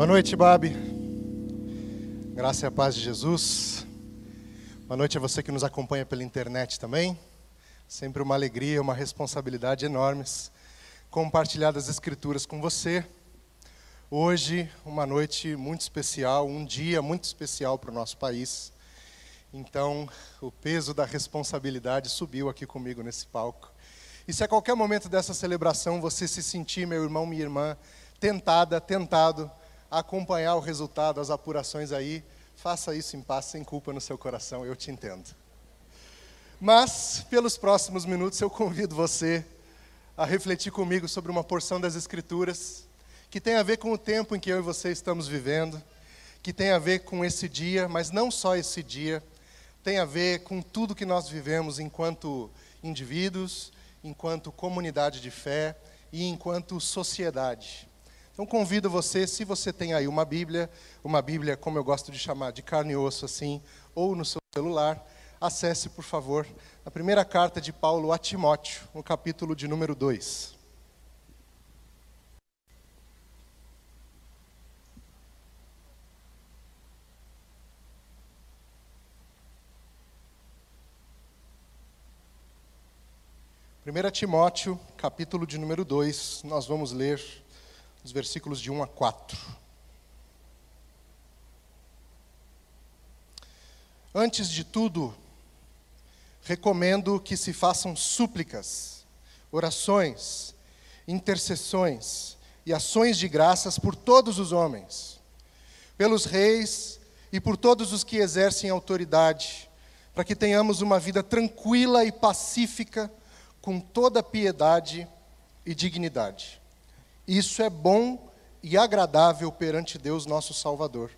Boa noite, Babi. Graça e a paz de Jesus. Boa noite a você que nos acompanha pela internet também. Sempre uma alegria, uma responsabilidade enormes compartilhar das Escrituras com você. Hoje, uma noite muito especial, um dia muito especial para o nosso país. Então, o peso da responsabilidade subiu aqui comigo nesse palco. E se a qualquer momento dessa celebração você se sentir, meu irmão, minha irmã, tentada, tentado acompanhar o resultado, as apurações aí, faça isso em paz, sem culpa no seu coração, eu te entendo. Mas, pelos próximos minutos, eu convido você a refletir comigo sobre uma porção das Escrituras que tem a ver com o tempo em que eu e você estamos vivendo, que tem a ver com esse dia, mas não só esse dia, tem a ver com tudo que nós vivemos enquanto indivíduos, enquanto comunidade de fé e enquanto sociedade. Então convido você, se você tem aí uma Bíblia, uma Bíblia como eu gosto de chamar, de carne e osso assim, ou no seu celular, acesse, por favor, a primeira carta de Paulo a Timóteo, no capítulo de número 2. Primeira Timóteo, capítulo de número 2, nós vamos ler os versículos de 1 a 4. Antes de tudo, recomendo que se façam súplicas, orações, intercessões e ações de graças por todos os homens, pelos reis e por todos os que exercem autoridade, para que tenhamos uma vida tranquila e pacífica, com toda piedade e dignidade. Isso é bom e agradável perante Deus, nosso Salvador,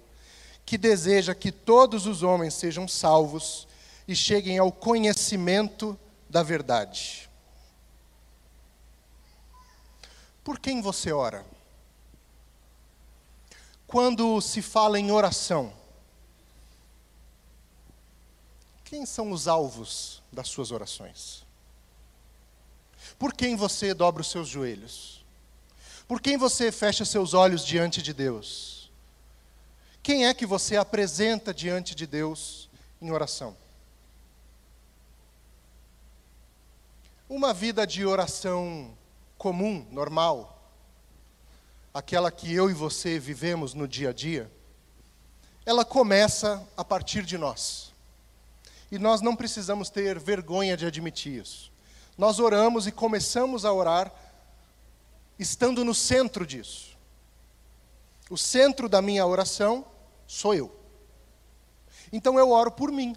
que deseja que todos os homens sejam salvos e cheguem ao conhecimento da verdade. Por quem você ora? Quando se fala em oração, quem são os alvos das suas orações? Por quem você dobra os seus joelhos? Por quem você fecha seus olhos diante de Deus? Quem é que você apresenta diante de Deus em oração? Uma vida de oração comum, normal, aquela que eu e você vivemos no dia a dia, ela começa a partir de nós. E nós não precisamos ter vergonha de admitir isso. Nós oramos e começamos a orar estando no centro disso. O centro da minha oração sou eu. Então eu oro por mim.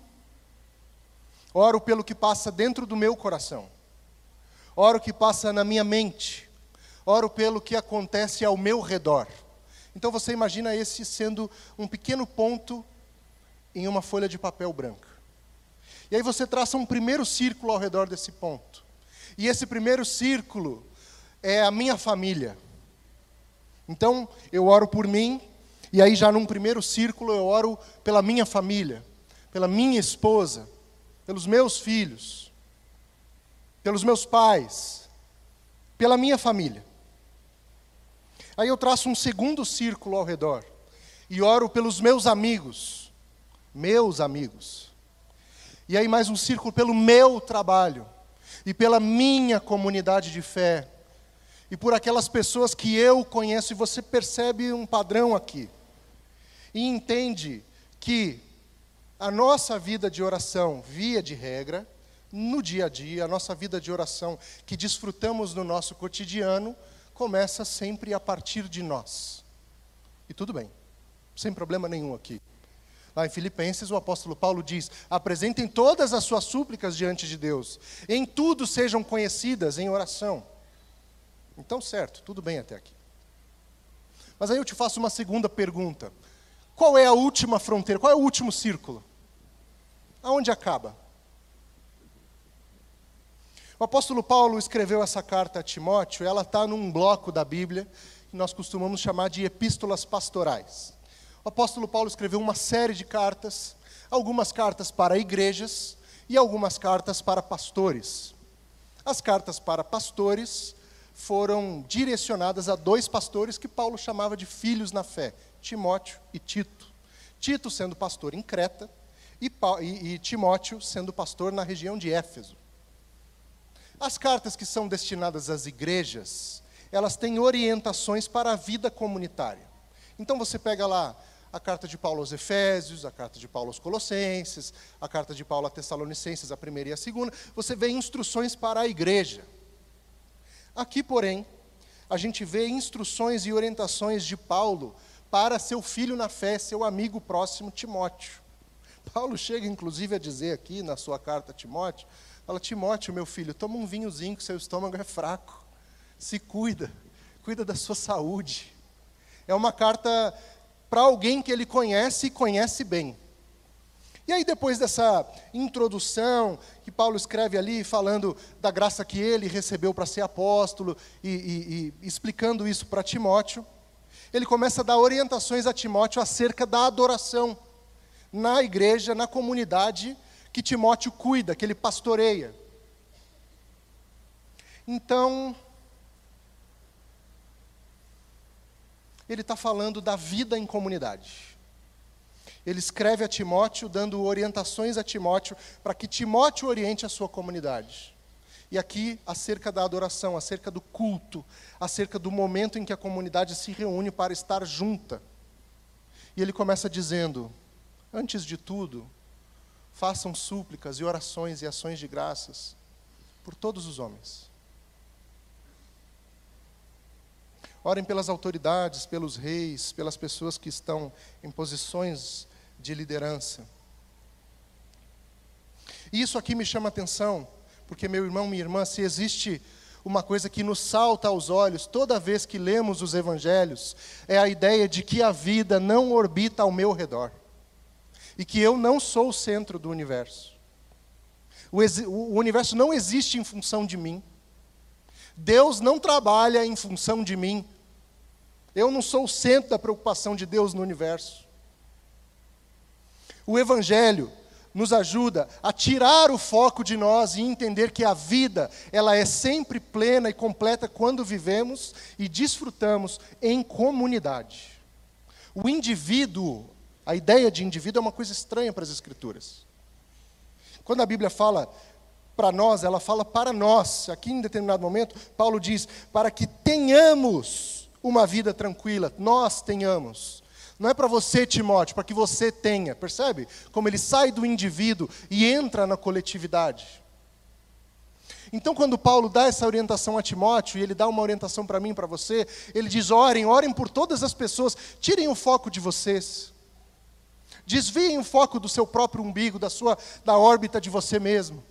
Oro pelo que passa dentro do meu coração. Oro que passa na minha mente. Oro pelo que acontece ao meu redor. Então você imagina esse sendo um pequeno ponto em uma folha de papel branca. E aí você traça um primeiro círculo ao redor desse ponto. E esse primeiro círculo é a minha família. Então, eu oro por mim, e aí já num primeiro círculo eu oro pela minha família, pela minha esposa, pelos meus filhos, pelos meus pais, pela minha família. Aí eu traço um segundo círculo ao redor e oro pelos meus amigos, meus amigos. E aí mais um círculo pelo meu trabalho e pela minha comunidade de fé e por aquelas pessoas que eu conheço, e você percebe um padrão aqui. E entende que a nossa vida de oração, via de regra, no dia a dia, a nossa vida de oração que desfrutamos no nosso cotidiano, começa sempre a partir de nós. E tudo bem, sem problema nenhum aqui. Lá em Filipenses, o apóstolo Paulo diz: apresentem todas as suas súplicas diante de Deus, em tudo sejam conhecidas em oração. Então, certo, tudo bem até aqui. Mas aí eu te faço uma segunda pergunta: qual é a última fronteira? Qual é o último círculo? Aonde acaba? O apóstolo Paulo escreveu essa carta a Timóteo, ela está num bloco da Bíblia que nós costumamos chamar de epístolas pastorais. O apóstolo Paulo escreveu uma série de cartas, algumas cartas para igrejas e algumas cartas para pastores. As cartas para pastores foram direcionadas a dois pastores que Paulo chamava de filhos na fé, Timóteo e Tito. Tito sendo pastor em Creta e, e, e Timóteo sendo pastor na região de Éfeso. As cartas que são destinadas às igrejas, elas têm orientações para a vida comunitária. Então você pega lá a carta de Paulo aos Efésios, a carta de Paulo aos Colossenses, a carta de Paulo a Tessalonicenses, a primeira e a segunda, você vê instruções para a igreja. Aqui, porém, a gente vê instruções e orientações de Paulo para seu filho na fé, seu amigo próximo Timóteo. Paulo chega inclusive a dizer aqui na sua carta a Timóteo, fala: "Timóteo, meu filho, toma um vinhozinho que seu estômago é fraco. Se cuida, cuida da sua saúde." É uma carta para alguém que ele conhece e conhece bem. E aí, depois dessa introdução que Paulo escreve ali, falando da graça que ele recebeu para ser apóstolo e, e, e explicando isso para Timóteo, ele começa a dar orientações a Timóteo acerca da adoração na igreja, na comunidade que Timóteo cuida, que ele pastoreia. Então, ele está falando da vida em comunidade. Ele escreve a Timóteo, dando orientações a Timóteo, para que Timóteo oriente a sua comunidade. E aqui, acerca da adoração, acerca do culto, acerca do momento em que a comunidade se reúne para estar junta. E ele começa dizendo: Antes de tudo, façam súplicas e orações e ações de graças por todos os homens Orem pelas autoridades, pelos reis, pelas pessoas que estão em posições de liderança. E isso aqui me chama atenção, porque, meu irmão, minha irmã, se existe uma coisa que nos salta aos olhos toda vez que lemos os evangelhos, é a ideia de que a vida não orbita ao meu redor e que eu não sou o centro do universo. O, o universo não existe em função de mim. Deus não trabalha em função de mim. Eu não sou o centro da preocupação de Deus no universo. O Evangelho nos ajuda a tirar o foco de nós e entender que a vida, ela é sempre plena e completa quando vivemos e desfrutamos em comunidade. O indivíduo, a ideia de indivíduo é uma coisa estranha para as Escrituras. Quando a Bíblia fala para nós, ela fala para nós. Aqui em determinado momento, Paulo diz: para que tenhamos uma vida tranquila, nós tenhamos. Não é para você, Timóteo, para que você tenha. Percebe? Como ele sai do indivíduo e entra na coletividade. Então, quando Paulo dá essa orientação a Timóteo, e ele dá uma orientação para mim para você, ele diz: orem, orem por todas as pessoas, tirem o foco de vocês. Desviem o foco do seu próprio umbigo, da sua da órbita de você mesmo.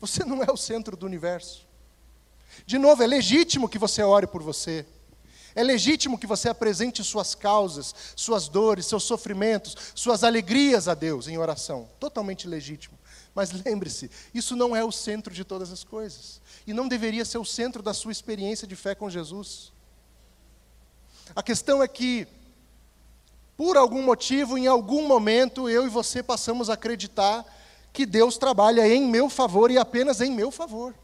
Você não é o centro do universo. De novo, é legítimo que você ore por você. É legítimo que você apresente suas causas, suas dores, seus sofrimentos, suas alegrias a Deus em oração. Totalmente legítimo. Mas lembre-se, isso não é o centro de todas as coisas. E não deveria ser o centro da sua experiência de fé com Jesus. A questão é que, por algum motivo, em algum momento, eu e você passamos a acreditar que Deus trabalha em meu favor e apenas em meu favor.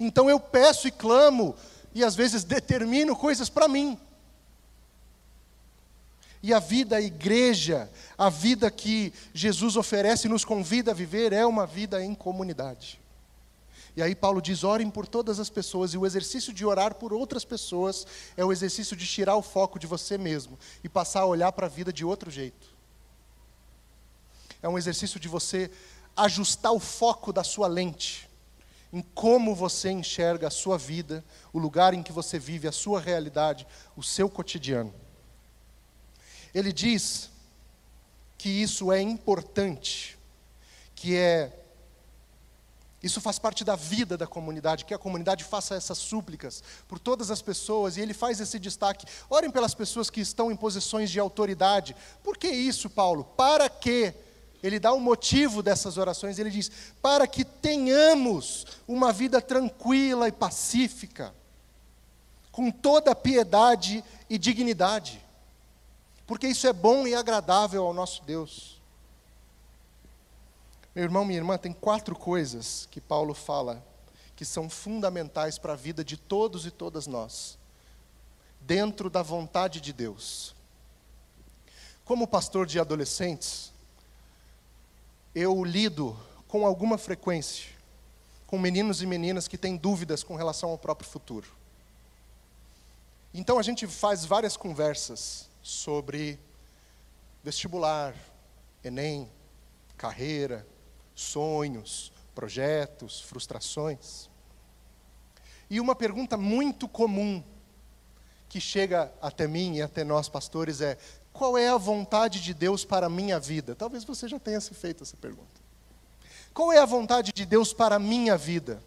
Então eu peço e clamo e às vezes determino coisas para mim. E a vida, a igreja, a vida que Jesus oferece e nos convida a viver é uma vida em comunidade. E aí Paulo diz: orem por todas as pessoas, e o exercício de orar por outras pessoas é o exercício de tirar o foco de você mesmo e passar a olhar para a vida de outro jeito. É um exercício de você ajustar o foco da sua lente em como você enxerga a sua vida, o lugar em que você vive, a sua realidade, o seu cotidiano. Ele diz que isso é importante, que é isso faz parte da vida da comunidade, que a comunidade faça essas súplicas por todas as pessoas, e ele faz esse destaque. Orem pelas pessoas que estão em posições de autoridade. Por que isso, Paulo? Para que ele dá o motivo dessas orações, ele diz: para que tenhamos uma vida tranquila e pacífica, com toda piedade e dignidade, porque isso é bom e agradável ao nosso Deus. Meu irmão, minha irmã, tem quatro coisas que Paulo fala que são fundamentais para a vida de todos e todas nós, dentro da vontade de Deus. Como pastor de adolescentes, eu lido com alguma frequência com meninos e meninas que têm dúvidas com relação ao próprio futuro. Então a gente faz várias conversas sobre vestibular, Enem, carreira, sonhos, projetos, frustrações. E uma pergunta muito comum que chega até mim e até nós pastores é: qual é a vontade de Deus para a minha vida? Talvez você já tenha se feito essa pergunta. Qual é a vontade de Deus para a minha vida?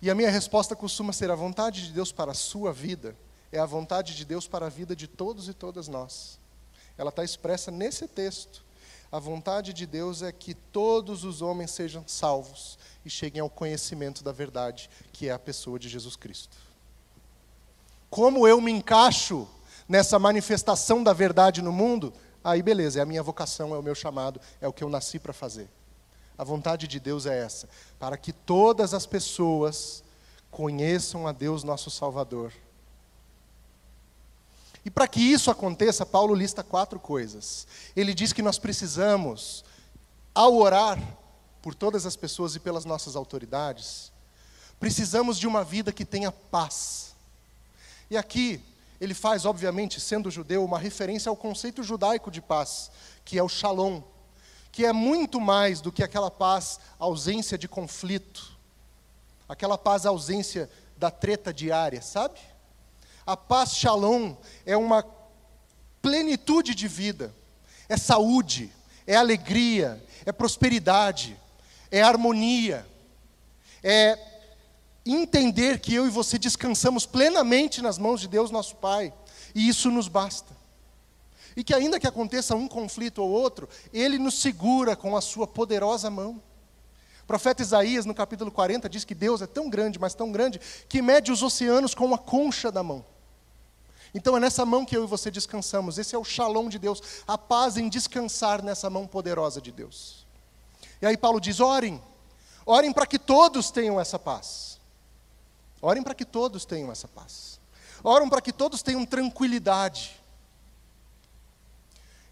E a minha resposta costuma ser: a vontade de Deus para a sua vida é a vontade de Deus para a vida de todos e todas nós. Ela está expressa nesse texto. A vontade de Deus é que todos os homens sejam salvos e cheguem ao conhecimento da verdade, que é a pessoa de Jesus Cristo. Como eu me encaixo nessa manifestação da verdade no mundo? Aí, beleza, é a minha vocação, é o meu chamado, é o que eu nasci para fazer. A vontade de Deus é essa, para que todas as pessoas conheçam a Deus nosso Salvador. E para que isso aconteça, Paulo lista quatro coisas. Ele diz que nós precisamos, ao orar por todas as pessoas e pelas nossas autoridades, precisamos de uma vida que tenha paz. E aqui, ele faz, obviamente, sendo judeu, uma referência ao conceito judaico de paz, que é o shalom, que é muito mais do que aquela paz, ausência de conflito, aquela paz, ausência da treta diária, sabe? A paz shalom é uma plenitude de vida, é saúde, é alegria, é prosperidade, é harmonia, é entender que eu e você descansamos plenamente nas mãos de Deus, nosso Pai, e isso nos basta. E que ainda que aconteça um conflito ou outro, Ele nos segura com a sua poderosa mão. O profeta Isaías, no capítulo 40, diz que Deus é tão grande, mas tão grande, que mede os oceanos com a concha da mão. Então é nessa mão que eu e você descansamos. Esse é o shalom de Deus, a paz em descansar nessa mão poderosa de Deus. E aí Paulo diz: orem, orem para que todos tenham essa paz. Orem para que todos tenham essa paz. Orem para que todos tenham tranquilidade.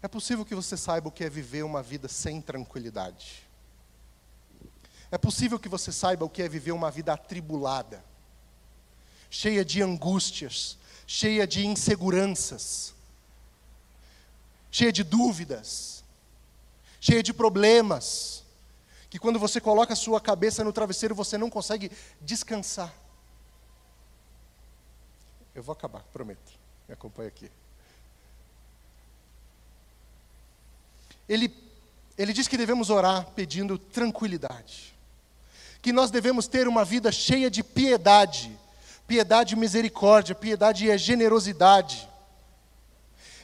É possível que você saiba o que é viver uma vida sem tranquilidade. É possível que você saiba o que é viver uma vida atribulada, cheia de angústias, cheia de inseguranças, cheia de dúvidas, cheia de problemas, que quando você coloca a sua cabeça no travesseiro você não consegue descansar. Eu vou acabar, prometo. Me acompanhe aqui. Ele, ele diz que devemos orar pedindo tranquilidade. Que nós devemos ter uma vida cheia de piedade. Piedade e misericórdia, piedade e generosidade.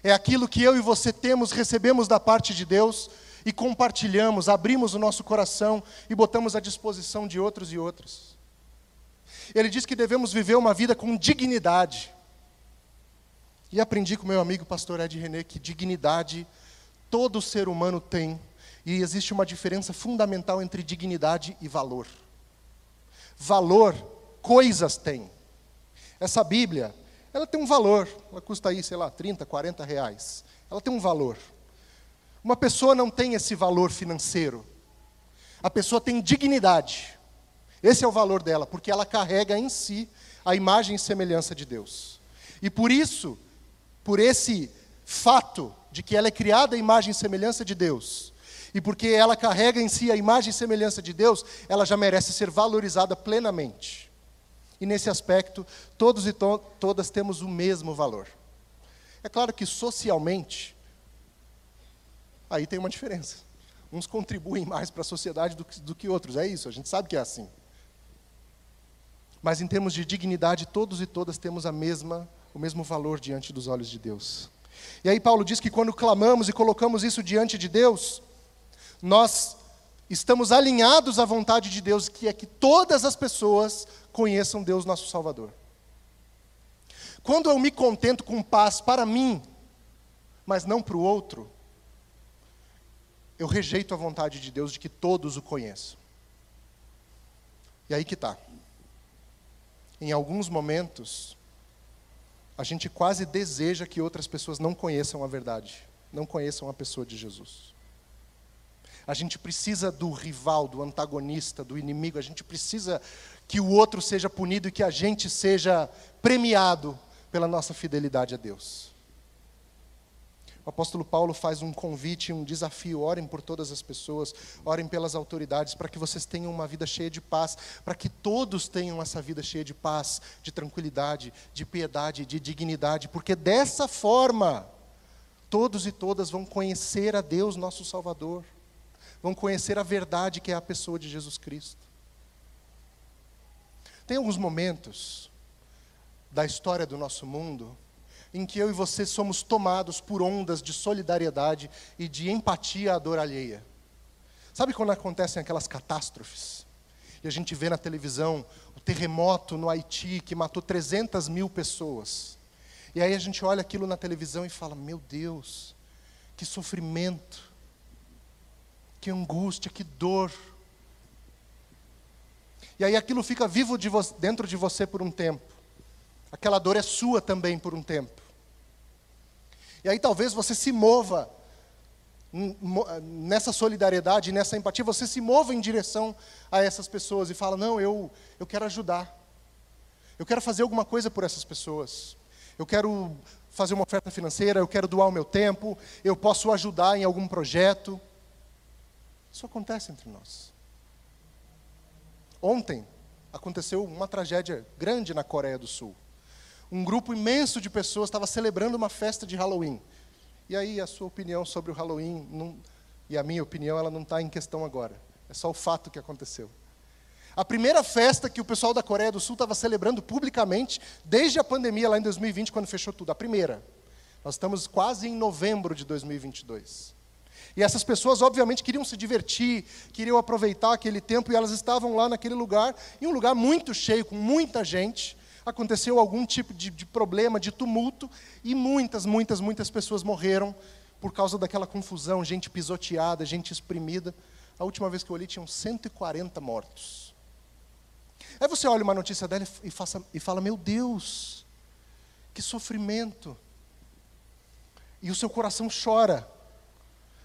É aquilo que eu e você temos, recebemos da parte de Deus e compartilhamos, abrimos o nosso coração e botamos à disposição de outros e outras. Ele diz que devemos viver uma vida com dignidade. E aprendi com meu amigo pastor Ed René que dignidade todo ser humano tem, e existe uma diferença fundamental entre dignidade e valor. Valor, coisas têm. Essa Bíblia, ela tem um valor, ela custa aí, sei lá, 30, 40 reais. Ela tem um valor. Uma pessoa não tem esse valor financeiro. A pessoa tem dignidade. Esse é o valor dela, porque ela carrega em si a imagem e semelhança de Deus. E por isso, por esse fato, de que ela é criada à imagem e semelhança de Deus, e porque ela carrega em si a imagem e semelhança de Deus, ela já merece ser valorizada plenamente. E nesse aspecto, todos e to todas temos o mesmo valor. É claro que socialmente, aí tem uma diferença. Uns contribuem mais para a sociedade do que, do que outros, é isso, a gente sabe que é assim. Mas em termos de dignidade, todos e todas temos a mesma, o mesmo valor diante dos olhos de Deus. E aí Paulo diz que quando clamamos e colocamos isso diante de Deus, nós estamos alinhados à vontade de Deus, que é que todas as pessoas conheçam Deus nosso Salvador. Quando eu me contento com paz para mim, mas não para o outro, eu rejeito a vontade de Deus de que todos o conheçam. E aí que está. Em alguns momentos, a gente quase deseja que outras pessoas não conheçam a verdade, não conheçam a pessoa de Jesus. A gente precisa do rival, do antagonista, do inimigo, a gente precisa que o outro seja punido e que a gente seja premiado pela nossa fidelidade a Deus. O apóstolo Paulo faz um convite, um desafio: orem por todas as pessoas, orem pelas autoridades, para que vocês tenham uma vida cheia de paz, para que todos tenham essa vida cheia de paz, de tranquilidade, de piedade, de dignidade, porque dessa forma, todos e todas vão conhecer a Deus, nosso Salvador, vão conhecer a verdade que é a pessoa de Jesus Cristo. Tem alguns momentos da história do nosso mundo em que eu e você somos tomados por ondas de solidariedade e de empatia à dor alheia. Sabe quando acontecem aquelas catástrofes? E a gente vê na televisão o terremoto no Haiti que matou 300 mil pessoas. E aí a gente olha aquilo na televisão e fala: Meu Deus, que sofrimento, que angústia, que dor. E aí aquilo fica vivo de dentro de você por um tempo. Aquela dor é sua também por um tempo. E aí talvez você se mova nessa solidariedade, nessa empatia, você se mova em direção a essas pessoas e fala: "Não, eu eu quero ajudar. Eu quero fazer alguma coisa por essas pessoas. Eu quero fazer uma oferta financeira, eu quero doar o meu tempo, eu posso ajudar em algum projeto". Isso acontece entre nós. Ontem aconteceu uma tragédia grande na Coreia do Sul um grupo imenso de pessoas estava celebrando uma festa de Halloween. E aí a sua opinião sobre o Halloween não, e a minha opinião ela não está em questão agora. É só o fato que aconteceu. A primeira festa que o pessoal da Coreia do Sul estava celebrando publicamente desde a pandemia lá em 2020 quando fechou tudo. A primeira. Nós estamos quase em novembro de 2022. E essas pessoas, obviamente, queriam se divertir, queriam aproveitar aquele tempo, e elas estavam lá naquele lugar, em um lugar muito cheio, com muita gente, aconteceu algum tipo de, de problema, de tumulto, e muitas, muitas, muitas pessoas morreram por causa daquela confusão, gente pisoteada, gente exprimida. A última vez que eu olhei, tinham 140 mortos. Aí você olha uma notícia dela e, faça, e fala: Meu Deus, que sofrimento. E o seu coração chora,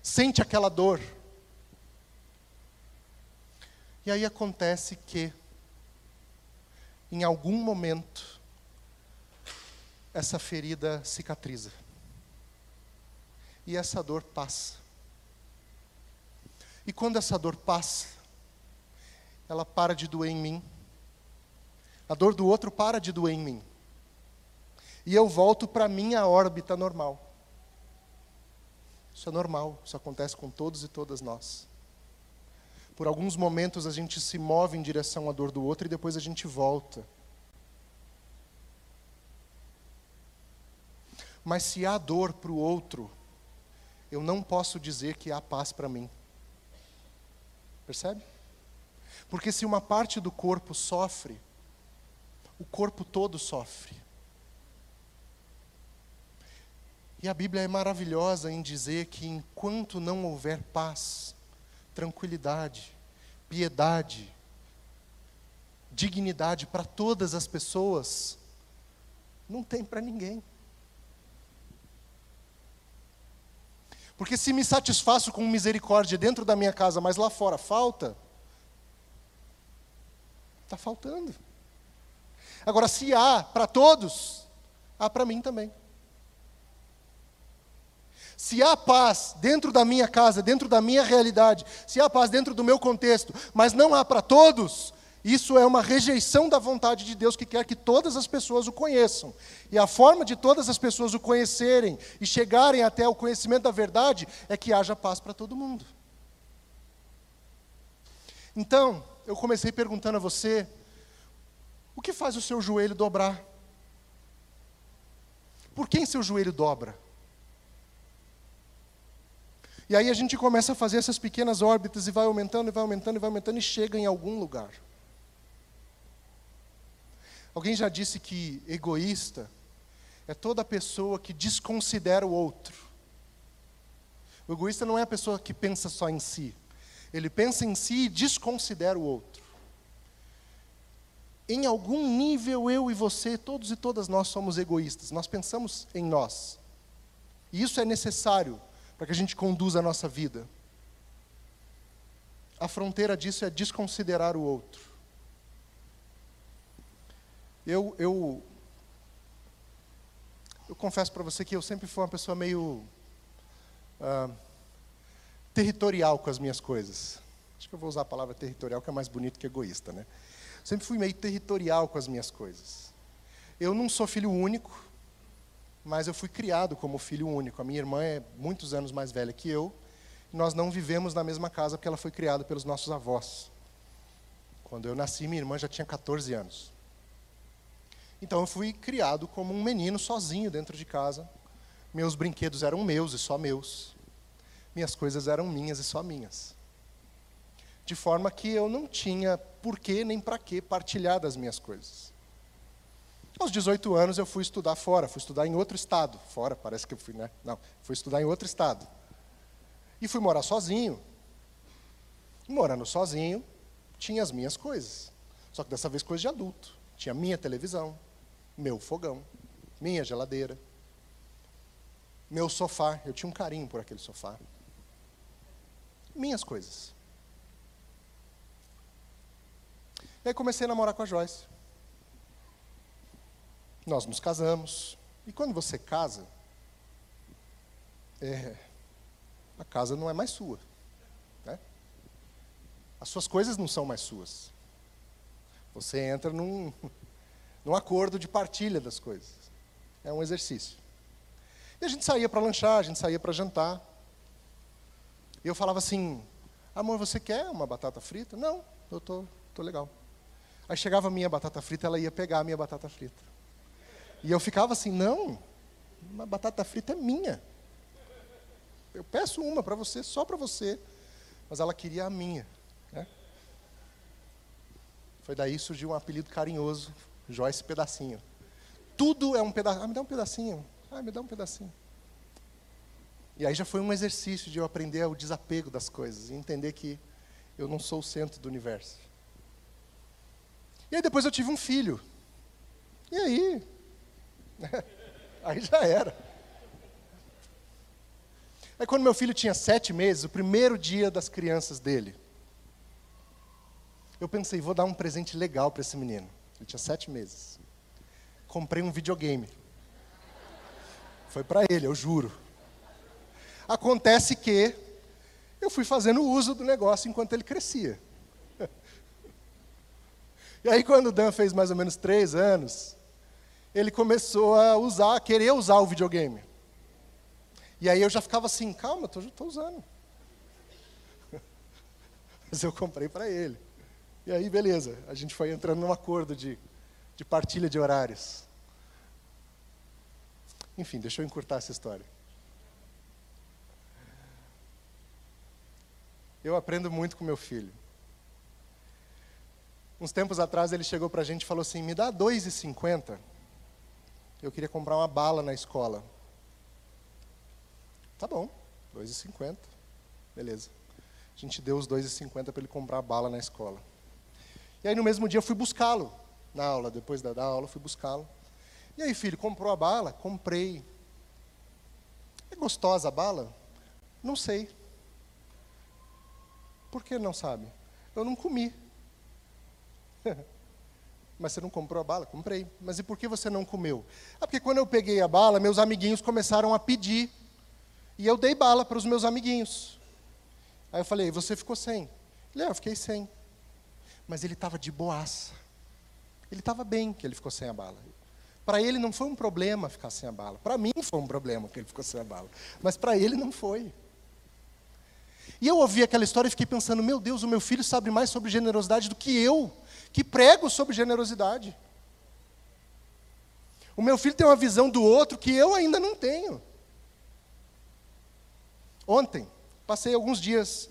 sente aquela dor. E aí acontece que em algum momento, essa ferida cicatriza. E essa dor passa. E quando essa dor passa, ela para de doer em mim. A dor do outro para de doer em mim. E eu volto para a minha órbita normal. Isso é normal, isso acontece com todos e todas nós. Por alguns momentos a gente se move em direção à dor do outro e depois a gente volta. Mas se há dor para o outro, eu não posso dizer que há paz para mim. Percebe? Porque se uma parte do corpo sofre, o corpo todo sofre. E a Bíblia é maravilhosa em dizer que enquanto não houver paz, tranquilidade, piedade, dignidade para todas as pessoas, não tem para ninguém. Porque se me satisfaço com misericórdia dentro da minha casa, mas lá fora falta, está faltando. Agora, se há para todos, há para mim também. Se há paz dentro da minha casa, dentro da minha realidade, se há paz dentro do meu contexto, mas não há para todos, isso é uma rejeição da vontade de Deus que quer que todas as pessoas o conheçam. E a forma de todas as pessoas o conhecerem e chegarem até o conhecimento da verdade é que haja paz para todo mundo. Então, eu comecei perguntando a você: o que faz o seu joelho dobrar? Por quem seu joelho dobra? E aí a gente começa a fazer essas pequenas órbitas e vai aumentando, e vai aumentando, e vai aumentando, e chega em algum lugar. Alguém já disse que egoísta é toda pessoa que desconsidera o outro. O egoísta não é a pessoa que pensa só em si. Ele pensa em si e desconsidera o outro. em algum nível, eu e você, todos e todas nós somos egoístas. Nós pensamos em nós. E isso é necessário para que a gente conduza a nossa vida. A fronteira disso é desconsiderar o outro. Eu, eu, eu confesso para você que eu sempre fui uma pessoa meio ah, territorial com as minhas coisas. Acho que eu vou usar a palavra territorial, que é mais bonito que egoísta, né? Sempre fui meio territorial com as minhas coisas. Eu não sou filho único, mas eu fui criado como filho único. A minha irmã é muitos anos mais velha que eu. Nós não vivemos na mesma casa porque ela foi criada pelos nossos avós. Quando eu nasci, minha irmã já tinha 14 anos. Então eu fui criado como um menino sozinho dentro de casa. Meus brinquedos eram meus e só meus. Minhas coisas eram minhas e só minhas de forma que eu não tinha porquê nem para que partilhar das minhas coisas. Aos 18 anos eu fui estudar fora, fui estudar em outro estado. Fora, parece que eu fui, né? Não, fui estudar em outro estado. E fui morar sozinho. E morando sozinho, tinha as minhas coisas. Só que dessa vez coisa de adulto. Tinha minha televisão, meu fogão, minha geladeira, meu sofá. Eu tinha um carinho por aquele sofá. Minhas coisas. E aí comecei a namorar com a Joyce. Nós nos casamos. E quando você casa, é, a casa não é mais sua. Né? As suas coisas não são mais suas. Você entra num, num acordo de partilha das coisas. É um exercício. E a gente saía para lanchar, a gente saía para jantar. E eu falava assim: Amor, você quer uma batata frita? Não, eu tô, tô legal. Aí chegava a minha batata frita, ela ia pegar a minha batata frita. E eu ficava assim, não, uma batata frita é minha. Eu peço uma para você, só para você. Mas ela queria a minha. Né? Foi daí surgiu um apelido carinhoso, Joyce Pedacinho. Tudo é um pedacinho. Ah, me dá um pedacinho. Ah, me dá um pedacinho. E aí já foi um exercício de eu aprender o desapego das coisas e entender que eu não sou o centro do universo. E aí depois eu tive um filho. E aí? Aí já era. Aí quando meu filho tinha sete meses, o primeiro dia das crianças dele, eu pensei, vou dar um presente legal para esse menino. Ele tinha sete meses. Comprei um videogame. Foi para ele, eu juro. Acontece que eu fui fazendo uso do negócio enquanto ele crescia. E aí, quando o Dan fez mais ou menos três anos, ele começou a usar, a querer usar o videogame. E aí eu já ficava assim, calma, eu estou usando. Mas eu comprei para ele. E aí, beleza, a gente foi entrando num acordo de, de partilha de horários. Enfim, deixa eu encurtar essa história. Eu aprendo muito com meu filho. Uns tempos atrás ele chegou para a gente e falou assim: me dá 2,50. Eu queria comprar uma bala na escola. Tá bom, 2,50. Beleza. A gente deu os 2,50 para ele comprar a bala na escola. E aí no mesmo dia eu fui buscá-lo na aula, depois da, da aula fui buscá-lo. E aí, filho, comprou a bala? Comprei. É gostosa a bala? Não sei. Por que não sabe? Eu não comi. Mas você não comprou a bala? Comprei. Mas e por que você não comeu? Ah, porque quando eu peguei a bala, meus amiguinhos começaram a pedir. E eu dei bala para os meus amiguinhos. Aí eu falei, você ficou sem? Ele, ah, eu fiquei sem. Mas ele estava de boaça. Ele estava bem que ele ficou sem a bala. Para ele não foi um problema ficar sem a bala. Para mim foi um problema que ele ficou sem a bala. Mas para ele não foi. E eu ouvi aquela história e fiquei pensando: meu Deus, o meu filho sabe mais sobre generosidade do que eu que prego sobre generosidade. O meu filho tem uma visão do outro que eu ainda não tenho. Ontem, passei alguns dias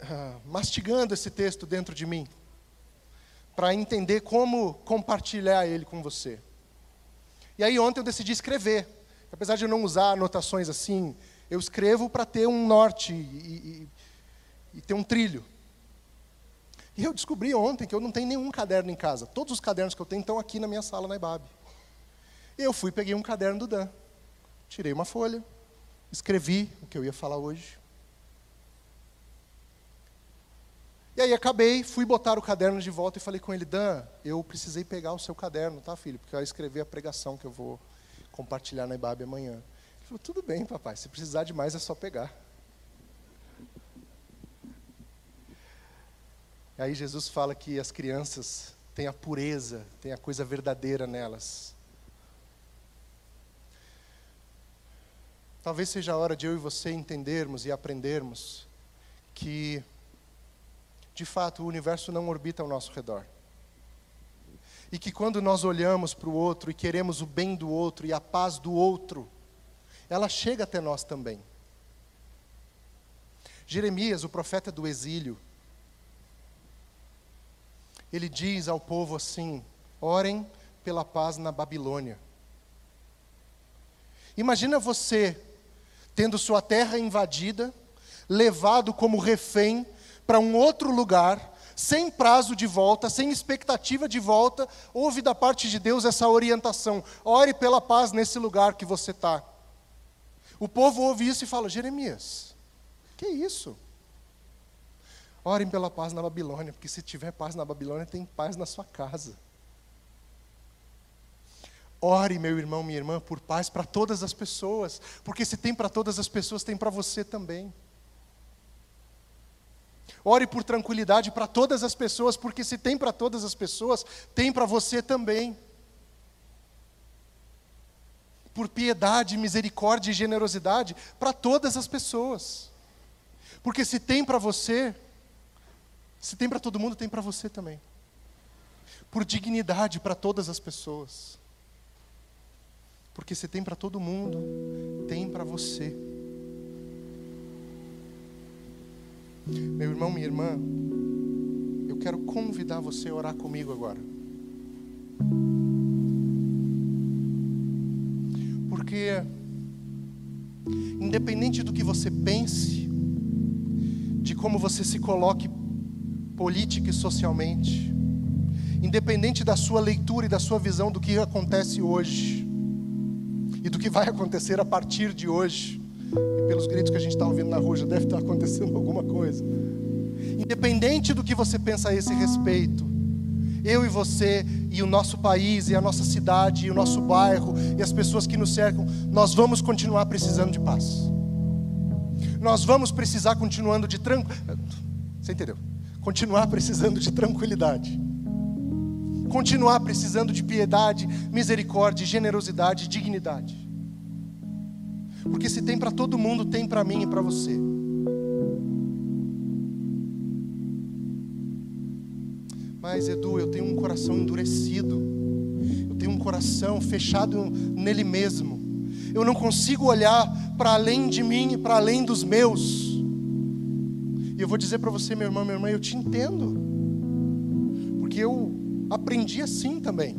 uh, mastigando esse texto dentro de mim, para entender como compartilhar ele com você. E aí, ontem eu decidi escrever. Apesar de eu não usar anotações assim, eu escrevo para ter um norte e, e, e ter um trilho. E eu descobri ontem que eu não tenho nenhum caderno em casa. Todos os cadernos que eu tenho estão aqui na minha sala na IBAB. Eu fui peguei um caderno do Dan. Tirei uma folha, escrevi o que eu ia falar hoje. E aí acabei, fui botar o caderno de volta e falei com ele, Dan, eu precisei pegar o seu caderno, tá, filho? Porque eu ia escrever a pregação que eu vou compartilhar na IBAB amanhã. Ele falou, tudo bem, papai, se precisar de mais é só pegar. Aí Jesus fala que as crianças têm a pureza, têm a coisa verdadeira nelas. Talvez seja a hora de eu e você entendermos e aprendermos que de fato, o universo não orbita ao nosso redor. E que quando nós olhamos para o outro e queremos o bem do outro e a paz do outro, ela chega até nós também. Jeremias, o profeta do exílio, ele diz ao povo assim: orem pela paz na Babilônia. Imagina você tendo sua terra invadida, levado como refém para um outro lugar, sem prazo de volta, sem expectativa de volta, ouve da parte de Deus essa orientação: ore pela paz nesse lugar que você está. O povo ouve isso e fala: Jeremias, que isso? Orem pela paz na Babilônia, porque se tiver paz na Babilônia, tem paz na sua casa. Ore, meu irmão, minha irmã, por paz para todas as pessoas, porque se tem para todas as pessoas, tem para você também. Ore por tranquilidade para todas as pessoas, porque se tem para todas as pessoas, tem para você também. Por piedade, misericórdia e generosidade para todas as pessoas. Porque se tem para você, se tem para todo mundo, tem para você também. Por dignidade para todas as pessoas. Porque se tem para todo mundo, tem para você. Meu irmão, minha irmã, eu quero convidar você a orar comigo agora. Porque, independente do que você pense, de como você se coloque política e socialmente, independente da sua leitura e da sua visão do que acontece hoje, e do que vai acontecer a partir de hoje, e pelos gritos que a gente está ouvindo na rua, já deve estar acontecendo alguma coisa. Independente do que você pensa a esse respeito, eu e você, e o nosso país, e a nossa cidade, e o nosso bairro, e as pessoas que nos cercam, nós vamos continuar precisando de paz. Nós vamos precisar continuando de tranquilidade. Você entendeu? Continuar precisando de tranquilidade. Continuar precisando de piedade, misericórdia, generosidade, dignidade. Porque se tem para todo mundo, tem para mim e para você. Mas, Edu, eu tenho um coração endurecido. Eu tenho um coração fechado nele mesmo. Eu não consigo olhar para além de mim e para além dos meus. E eu vou dizer para você, meu irmão, minha irmã, eu te entendo. Porque eu aprendi assim também.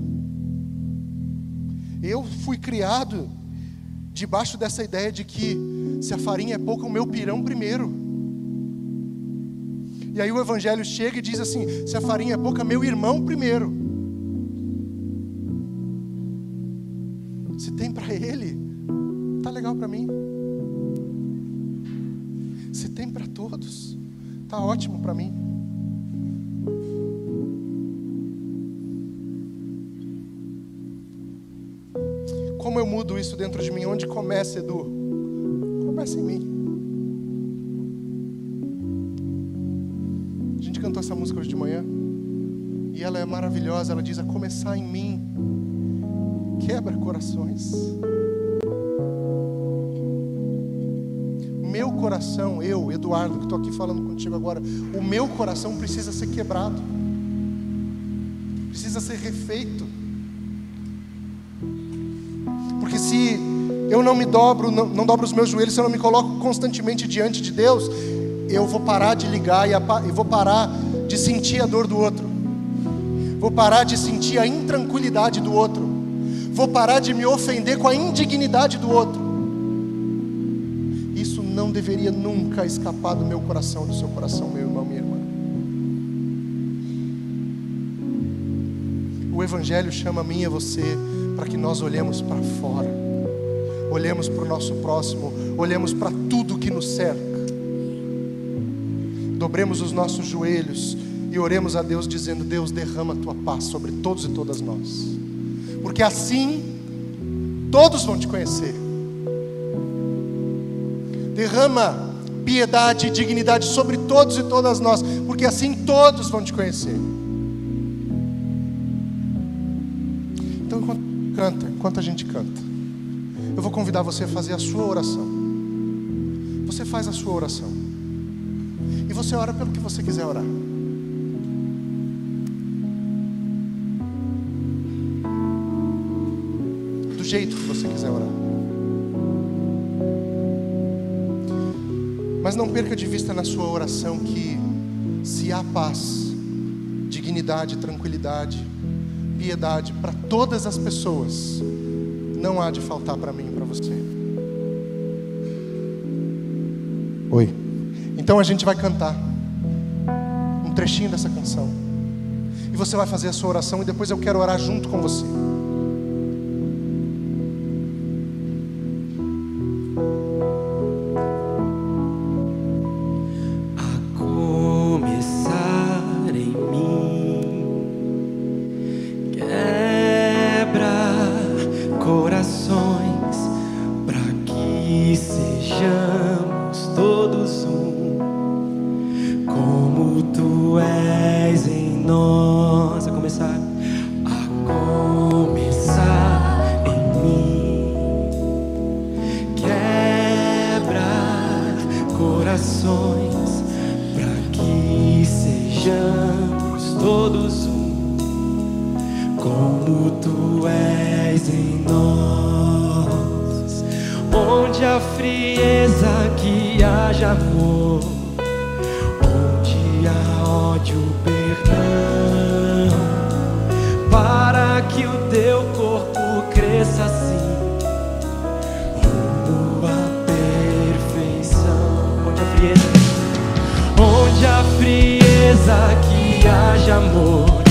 Eu fui criado debaixo dessa ideia de que se a farinha é pouca, o meu pirão primeiro. E aí o evangelho chega e diz assim: se a farinha é pouca, meu irmão primeiro. Como eu mudo isso dentro de mim? Onde começa, Edu? Começa em mim. A gente cantou essa música hoje de manhã. E ela é maravilhosa. Ela diz: A começar em mim, quebra corações. Meu coração, eu, Eduardo, que estou aqui falando contigo agora, o meu coração precisa ser quebrado, precisa ser refeito. Eu não me dobro, não, não dobro os meus joelhos, se eu não me coloco constantemente diante de Deus, eu vou parar de ligar e, e vou parar de sentir a dor do outro. Vou parar de sentir a intranquilidade do outro. Vou parar de me ofender com a indignidade do outro. Isso não deveria nunca escapar do meu coração, do seu coração, meu irmão, minha irmã. O Evangelho chama a mim e a você para que nós olhemos para fora, olhemos para o nosso próximo, olhemos para tudo que nos cerca. Dobremos os nossos joelhos e oremos a Deus dizendo: Deus, derrama a tua paz sobre todos e todas nós, porque assim todos vão te conhecer. Derrama piedade e dignidade sobre todos e todas nós, porque assim todos vão te conhecer. Então, enquanto canta, enquanto a gente canta, convidar você a fazer a sua oração. Você faz a sua oração. E você ora pelo que você quiser orar. Do jeito que você quiser orar. Mas não perca de vista na sua oração que se há paz, dignidade, tranquilidade, piedade para todas as pessoas, não há de faltar para mim você. Oi. Então a gente vai cantar um trechinho dessa canção. E você vai fazer a sua oração e depois eu quero orar junto com você. que o teu corpo cresça assim. Rumo à perfeição. Onde a frieza, onde a frieza que haja amor.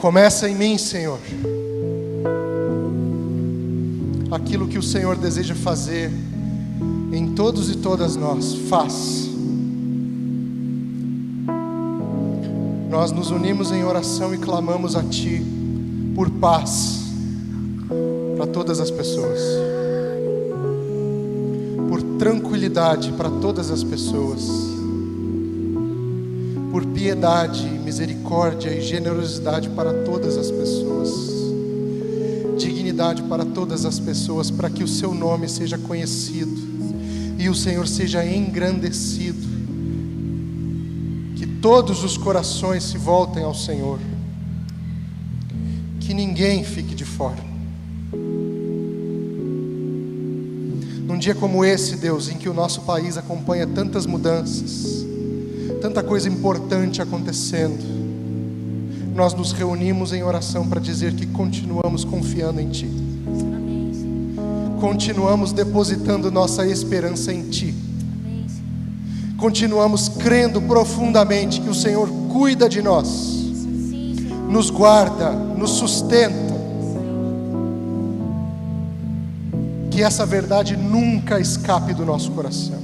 Começa em mim, Senhor. Aquilo que o Senhor deseja fazer em todos e todas nós, faz. Nós nos unimos em oração e clamamos a Ti por paz para todas as pessoas, por tranquilidade para todas as pessoas por piedade, misericórdia e generosidade para todas as pessoas, dignidade para todas as pessoas, para que o seu nome seja conhecido e o Senhor seja engrandecido, que todos os corações se voltem ao Senhor, que ninguém fique de fora. Num dia como esse, Deus, em que o nosso país acompanha tantas mudanças, tanta coisa importante acontecendo, nós nos reunimos em oração para dizer que continuamos confiando em Ti. Continuamos depositando nossa esperança em Ti. Continuamos crendo profundamente que o Senhor cuida de nós, nos guarda, nos sustenta. Que essa verdade nunca escape do nosso coração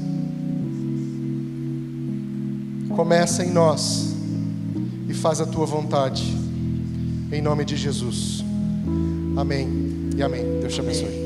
começa em nós e faz a tua vontade. Em nome de Jesus. Amém e amém. Deus te abençoe.